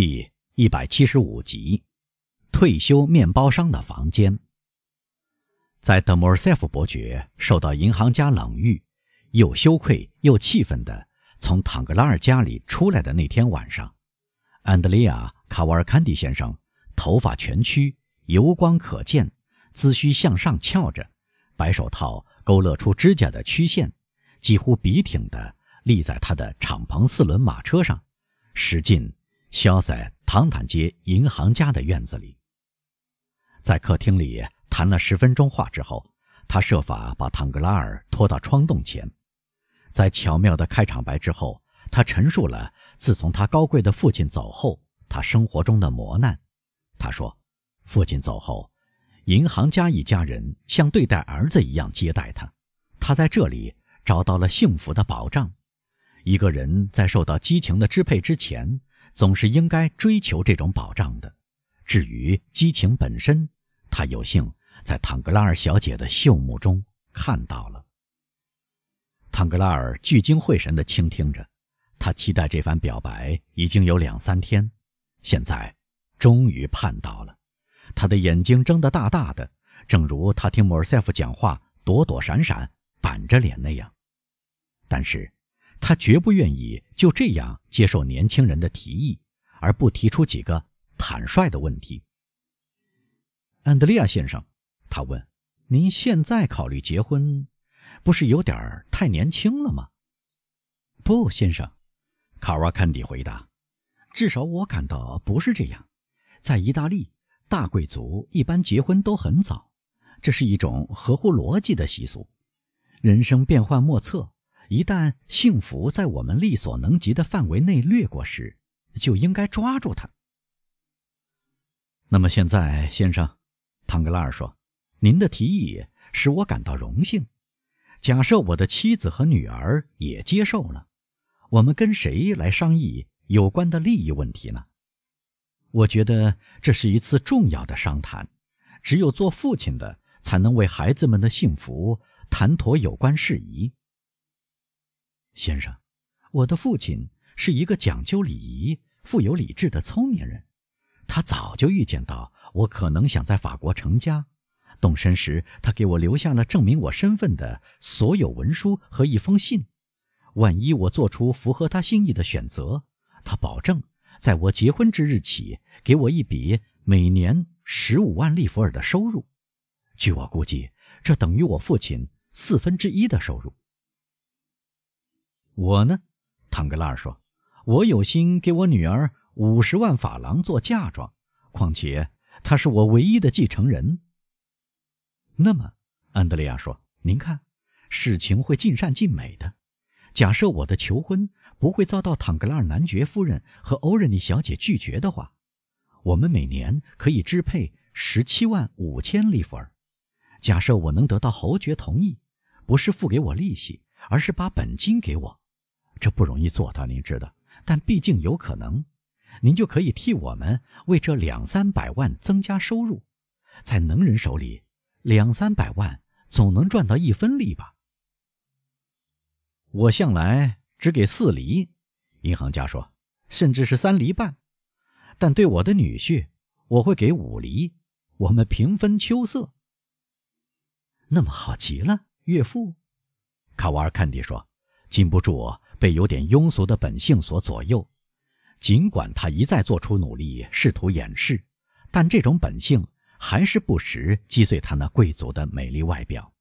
第一百七十五集，退休面包商的房间。在德莫尔塞夫伯爵受到银行家冷遇，又羞愧又气愤的从唐格拉尔家里出来的那天晚上，安德烈亚·卡瓦尔坎蒂先生头发全曲，油光可见，髭须向上翘着，白手套勾勒出指甲的曲线，几乎笔挺的立在他的敞篷四轮马车上，使劲。肖在唐坦街银行家的院子里，在客厅里谈了十分钟话之后，他设法把唐格拉尔拖到窗洞前，在巧妙的开场白之后，他陈述了自从他高贵的父亲走后，他生活中的磨难。他说，父亲走后，银行家一家人像对待儿子一样接待他，他在这里找到了幸福的保障。一个人在受到激情的支配之前。总是应该追求这种保障的。至于激情本身，他有幸在唐格拉尔小姐的秀目中看到了。唐格拉尔聚精会神地倾听着，他期待这番表白已经有两三天，现在终于盼到了。他的眼睛睁得大大的，正如他听莫尔塞夫讲话躲躲闪闪、板着脸那样。但是。他绝不愿意就这样接受年轻人的提议，而不提出几个坦率的问题。安德烈亚先生，他问：“您现在考虑结婚，不是有点太年轻了吗？”“不，先生。”卡瓦坎迪回答。“至少我感到不是这样。在意大利，大贵族一般结婚都很早，这是一种合乎逻辑的习俗。人生变幻莫测。”一旦幸福在我们力所能及的范围内掠过时，就应该抓住它。那么现在，先生，唐格拉尔说：“您的提议使我感到荣幸。假设我的妻子和女儿也接受了，我们跟谁来商议有关的利益问题呢？我觉得这是一次重要的商谈。只有做父亲的才能为孩子们的幸福谈妥有关事宜。”先生，我的父亲是一个讲究礼仪、富有理智的聪明人。他早就预见到我可能想在法国成家。动身时，他给我留下了证明我身份的所有文书和一封信。万一我做出符合他心意的选择，他保证在我结婚之日起给我一笔每年十五万利弗尔的收入。据我估计，这等于我父亲四分之一的收入。我呢，唐格拉尔说：“我有心给我女儿五十万法郎做嫁妆，况且她是我唯一的继承人。”那么，安德烈亚说：“您看，事情会尽善尽美的。假设我的求婚不会遭到唐格拉尔男爵夫人和欧仁妮小姐拒绝的话，我们每年可以支配十七万五千利弗尔。假设我能得到侯爵同意，不是付给我利息，而是把本金给我。”这不容易做到，您知道，但毕竟有可能，您就可以替我们为这两三百万增加收入，在能人手里，两三百万总能赚到一分利吧。我向来只给四厘，银行家说，甚至是三厘半，但对我的女婿，我会给五厘，我们平分秋色。那么好极了，岳父，卡瓦尔坎蒂说，禁不住。被有点庸俗的本性所左右，尽管他一再做出努力试图掩饰，但这种本性还是不时击碎他那贵族的美丽外表。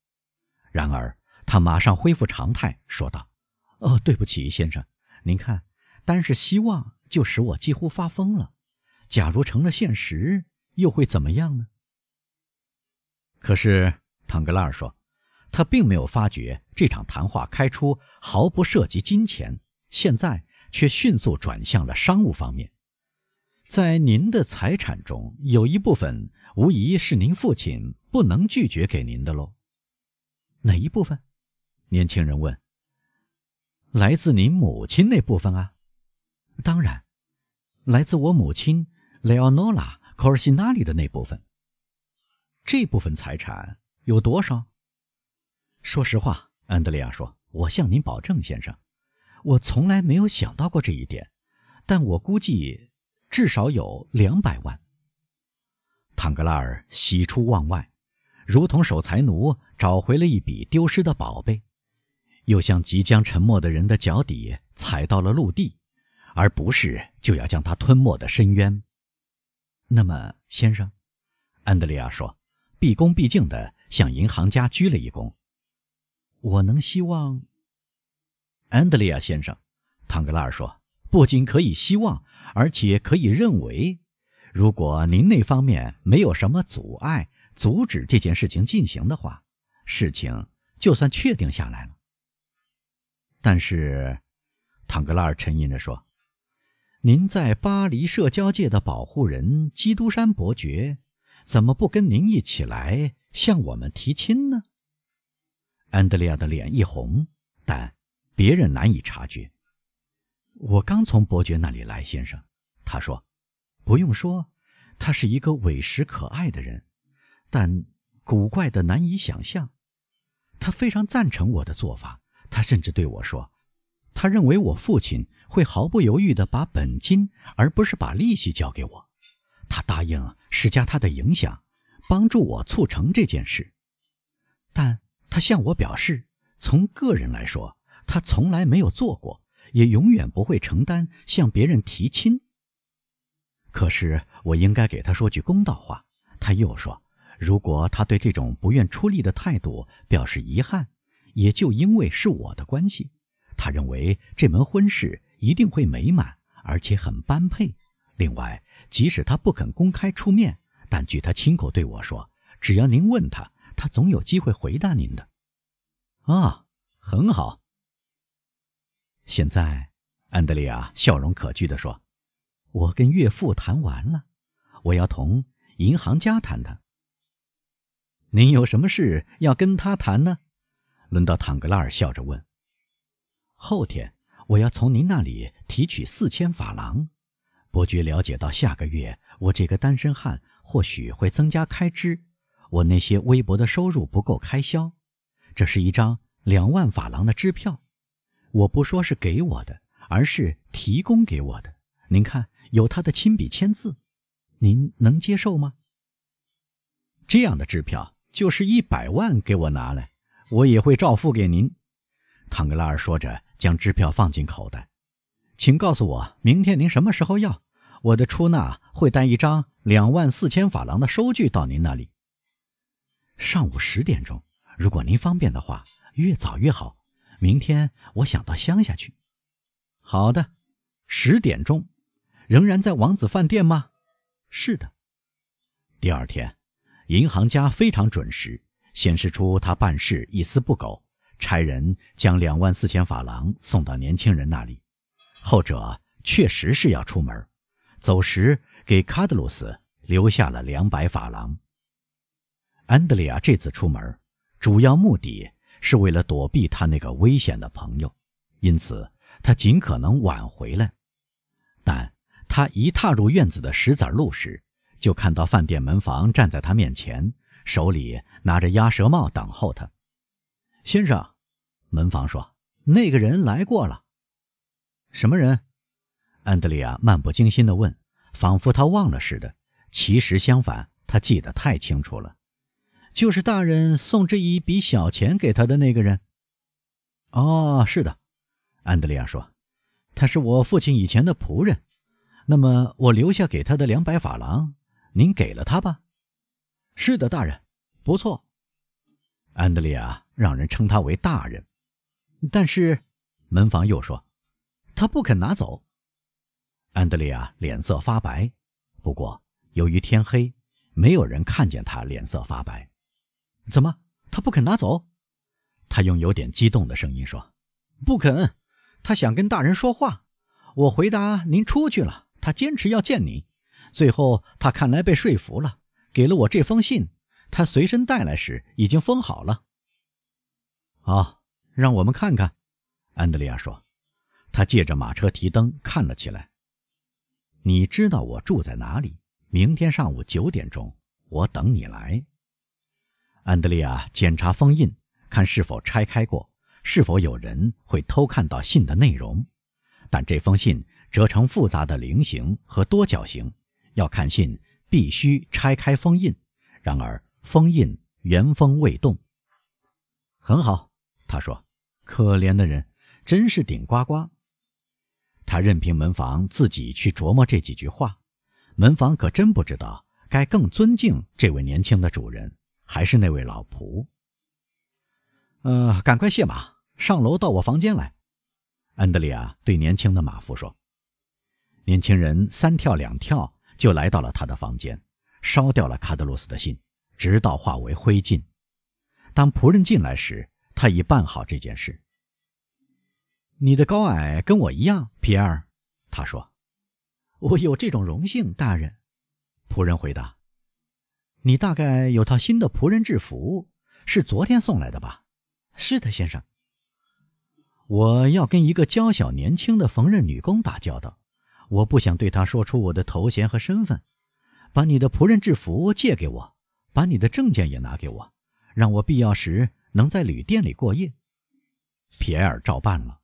然而，他马上恢复常态，说道：“哦，对不起，先生，您看，单是希望就使我几乎发疯了。假如成了现实，又会怎么样呢？”可是，唐格拉尔说。他并没有发觉这场谈话开出毫不涉及金钱，现在却迅速转向了商务方面。在您的财产中有一部分，无疑是您父亲不能拒绝给您的喽。哪一部分？年轻人问。来自您母亲那部分啊？当然，来自我母亲雷奥诺拉·科尔西纳里的那部分。这部分财产有多少？说实话，安德烈亚说：“我向您保证，先生，我从来没有想到过这一点。但我估计至少有两百万。唐格拉尔喜出望外，如同守财奴找回了一笔丢失的宝贝，又像即将沉没的人的脚底踩到了陆地，而不是就要将他吞没的深渊。那么，先生，安德烈亚说，毕恭毕敬地向银行家鞠了一躬。我能希望，安德烈亚先生，唐格拉尔说，不仅可以希望，而且可以认为。如果您那方面没有什么阻碍阻止这件事情进行的话，事情就算确定下来了。但是，唐格拉尔沉吟着说：“您在巴黎社交界的保护人基督山伯爵，怎么不跟您一起来向我们提亲呢？”安德烈亚的脸一红，但别人难以察觉。我刚从伯爵那里来，先生，他说。不用说，他是一个委实可爱的人，但古怪的难以想象。他非常赞成我的做法，他甚至对我说：“他认为我父亲会毫不犹豫地把本金而不是把利息交给我。他答应施加他的影响，帮助我促成这件事。但他向我表示，从个人来说，他从来没有做过，也永远不会承担向别人提亲。”可是我应该给他说句公道话。他又说：“如果他对这种不愿出力的态度表示遗憾，也就因为是我的关系。他认为这门婚事一定会美满，而且很般配。另外，即使他不肯公开出面，但据他亲口对我说，只要您问他，他总有机会回答您的。”啊，很好。现在，安德烈亚笑容可掬地说。我跟岳父谈完了，我要同银行家谈谈。您有什么事要跟他谈呢？轮到坦格拉尔笑着问。后天我要从您那里提取四千法郎。伯爵了解到下个月我这个单身汉或许会增加开支，我那些微薄的收入不够开销。这是一张两万法郎的支票，我不说是给我的，而是提供给我的。您看。有他的亲笔签字，您能接受吗？这样的支票就是一百万，给我拿来，我也会照付给您。唐格拉尔说着，将支票放进口袋。请告诉我，明天您什么时候要？我的出纳会带一张两万四千法郎的收据到您那里。上午十点钟，如果您方便的话，越早越好。明天我想到乡下去。好的，十点钟。仍然在王子饭店吗？是的。第二天，银行家非常准时，显示出他办事一丝不苟，差人将两万四千法郎送到年轻人那里。后者确实是要出门，走时给卡德鲁斯留下了两百法郎。安德烈亚这次出门，主要目的是为了躲避他那个危险的朋友，因此他尽可能晚回来，但。他一踏入院子的石子路时，就看到饭店门房站在他面前，手里拿着鸭舌帽等候他。先生，门房说：“那个人来过了。”什么人？安德烈亚漫不经心地问，仿佛他忘了似的。其实相反，他记得太清楚了，就是大人送这一笔小钱给他的那个人。哦，是的，安德烈亚说：“他是我父亲以前的仆人。”那么我留下给他的两百法郎，您给了他吧？是的，大人，不错。安德烈亚让人称他为大人，但是门房又说他不肯拿走。安德烈亚脸色发白，不过由于天黑，没有人看见他脸色发白。怎么，他不肯拿走？他用有点激动的声音说：“不肯，他想跟大人说话。”我回答：“您出去了。”他坚持要见你，最后他看来被说服了，给了我这封信。他随身带来时已经封好了。好，让我们看看。”安德烈亚说。他借着马车提灯看了起来。你知道我住在哪里？明天上午九点钟，我等你来。安德烈亚检查封印，看是否拆开过，是否有人会偷看到信的内容。但这封信。折成复杂的菱形和多角形。要看信，必须拆开封印。然而封印原封未动。很好，他说：“可怜的人，真是顶呱呱。”他任凭门房自己去琢磨这几句话。门房可真不知道该更尊敬这位年轻的主人，还是那位老仆。呃，赶快卸马，上楼到我房间来。安德烈亚对年轻的马夫说。年轻人三跳两跳就来到了他的房间，烧掉了卡德鲁斯的信，直到化为灰烬。当仆人进来时，他已办好这件事。你的高矮跟我一样，皮埃尔，他说。我有这种荣幸，大人。仆人回答：“你大概有套新的仆人制服，是昨天送来的吧？”“是的，先生。”“我要跟一个娇小年轻的缝纫女工打交道，我不想对她说出我的头衔和身份。把你的仆人制服借给我，把你的证件也拿给我，让我必要时能在旅店里过夜。”皮埃尔照办了。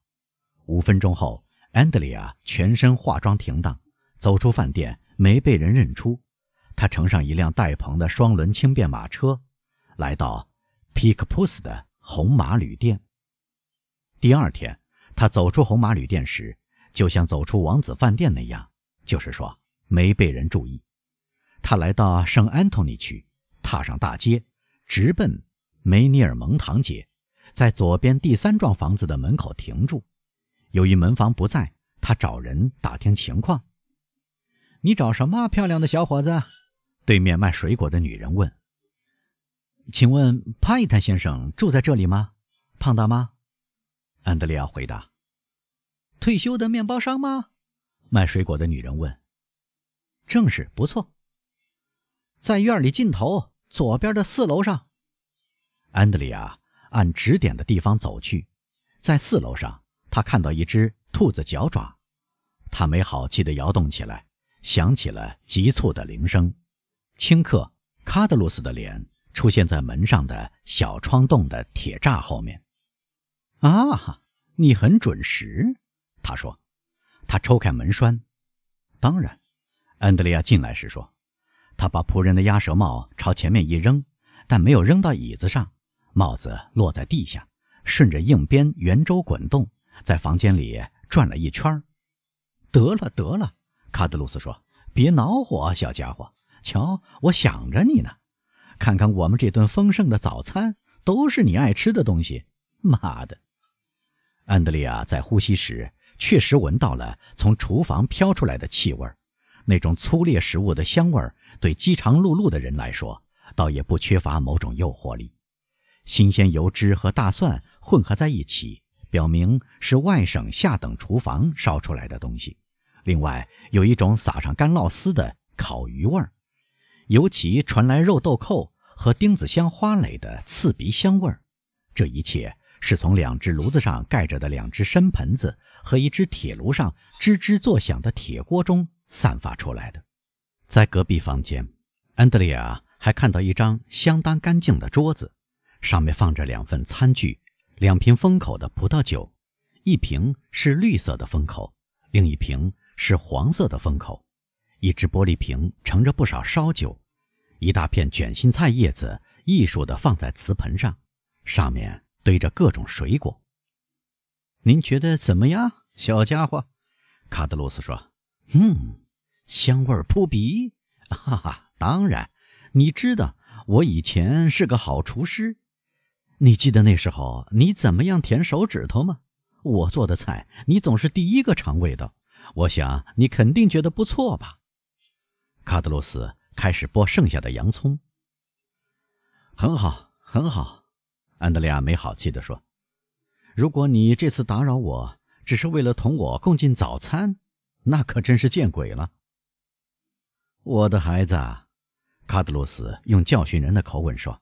五分钟后，安德里亚全身化妆停当。走出饭店，没被人认出。他乘上一辆带棚的双轮轻便马车，来到皮克普斯的红马旅店。第二天，他走出红马旅店时，就像走出王子饭店那样，就是说没被人注意。他来到圣安东尼区，踏上大街，直奔梅尼尔蒙堂街，在左边第三幢房子的门口停住。由于门房不在，他找人打听情况。你找什么漂亮的小伙子？对面卖水果的女人问。请问帕伊坦先生住在这里吗？胖大妈，安德烈亚回答。退休的面包商吗？卖水果的女人问。正是，不错。在院里尽头左边的四楼上。安德烈亚按指点的地方走去，在四楼上，他看到一只兔子脚爪，他没好气地摇动起来。响起了急促的铃声，顷刻，卡德鲁斯的脸出现在门上的小窗洞的铁栅后面。啊，你很准时，他说。他抽开门栓。当然，安德烈亚进来时说，他把仆人的鸭舌帽朝前面一扔，但没有扔到椅子上，帽子落在地下，顺着硬边圆周滚动，在房间里转了一圈。得了，得了。卡德鲁斯说：“别恼火，小家伙。瞧，我想着你呢。看看我们这顿丰盛的早餐，都是你爱吃的东西。妈的！”安德烈亚在呼吸时确实闻到了从厨房飘出来的气味那种粗劣食物的香味对饥肠辘辘的人来说，倒也不缺乏某种诱惑力。新鲜油脂和大蒜混合在一起，表明是外省下等厨房烧出来的东西。另外，有一种撒上干酪丝的烤鱼味儿，尤其传来肉豆蔻和丁子香花蕾的刺鼻香味儿。这一切是从两只炉子上盖着的两只深盆子和一只铁炉上吱吱作响的铁锅中散发出来的。在隔壁房间，安德烈亚还看到一张相当干净的桌子，上面放着两份餐具、两瓶封口的葡萄酒，一瓶是绿色的封口，另一瓶。是黄色的封口，一只玻璃瓶盛着不少烧酒，一大片卷心菜叶子艺术地放在瓷盆上，上面堆着各种水果。您觉得怎么样，小家伙？卡德鲁斯说：“嗯，香味扑鼻。哈哈，当然，你知道我以前是个好厨师。你记得那时候你怎么样舔手指头吗？我做的菜，你总是第一个尝味道。”我想你肯定觉得不错吧？卡德罗斯开始剥剩下的洋葱。很好，很好，安德烈亚没好气地说：“如果你这次打扰我，只是为了同我共进早餐，那可真是见鬼了。”我的孩子，卡德罗斯用教训人的口吻说：“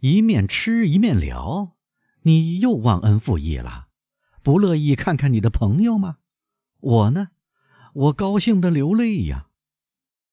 一面吃一面聊，你又忘恩负义了，不乐意看看你的朋友吗？”我呢，我高兴的流泪呀。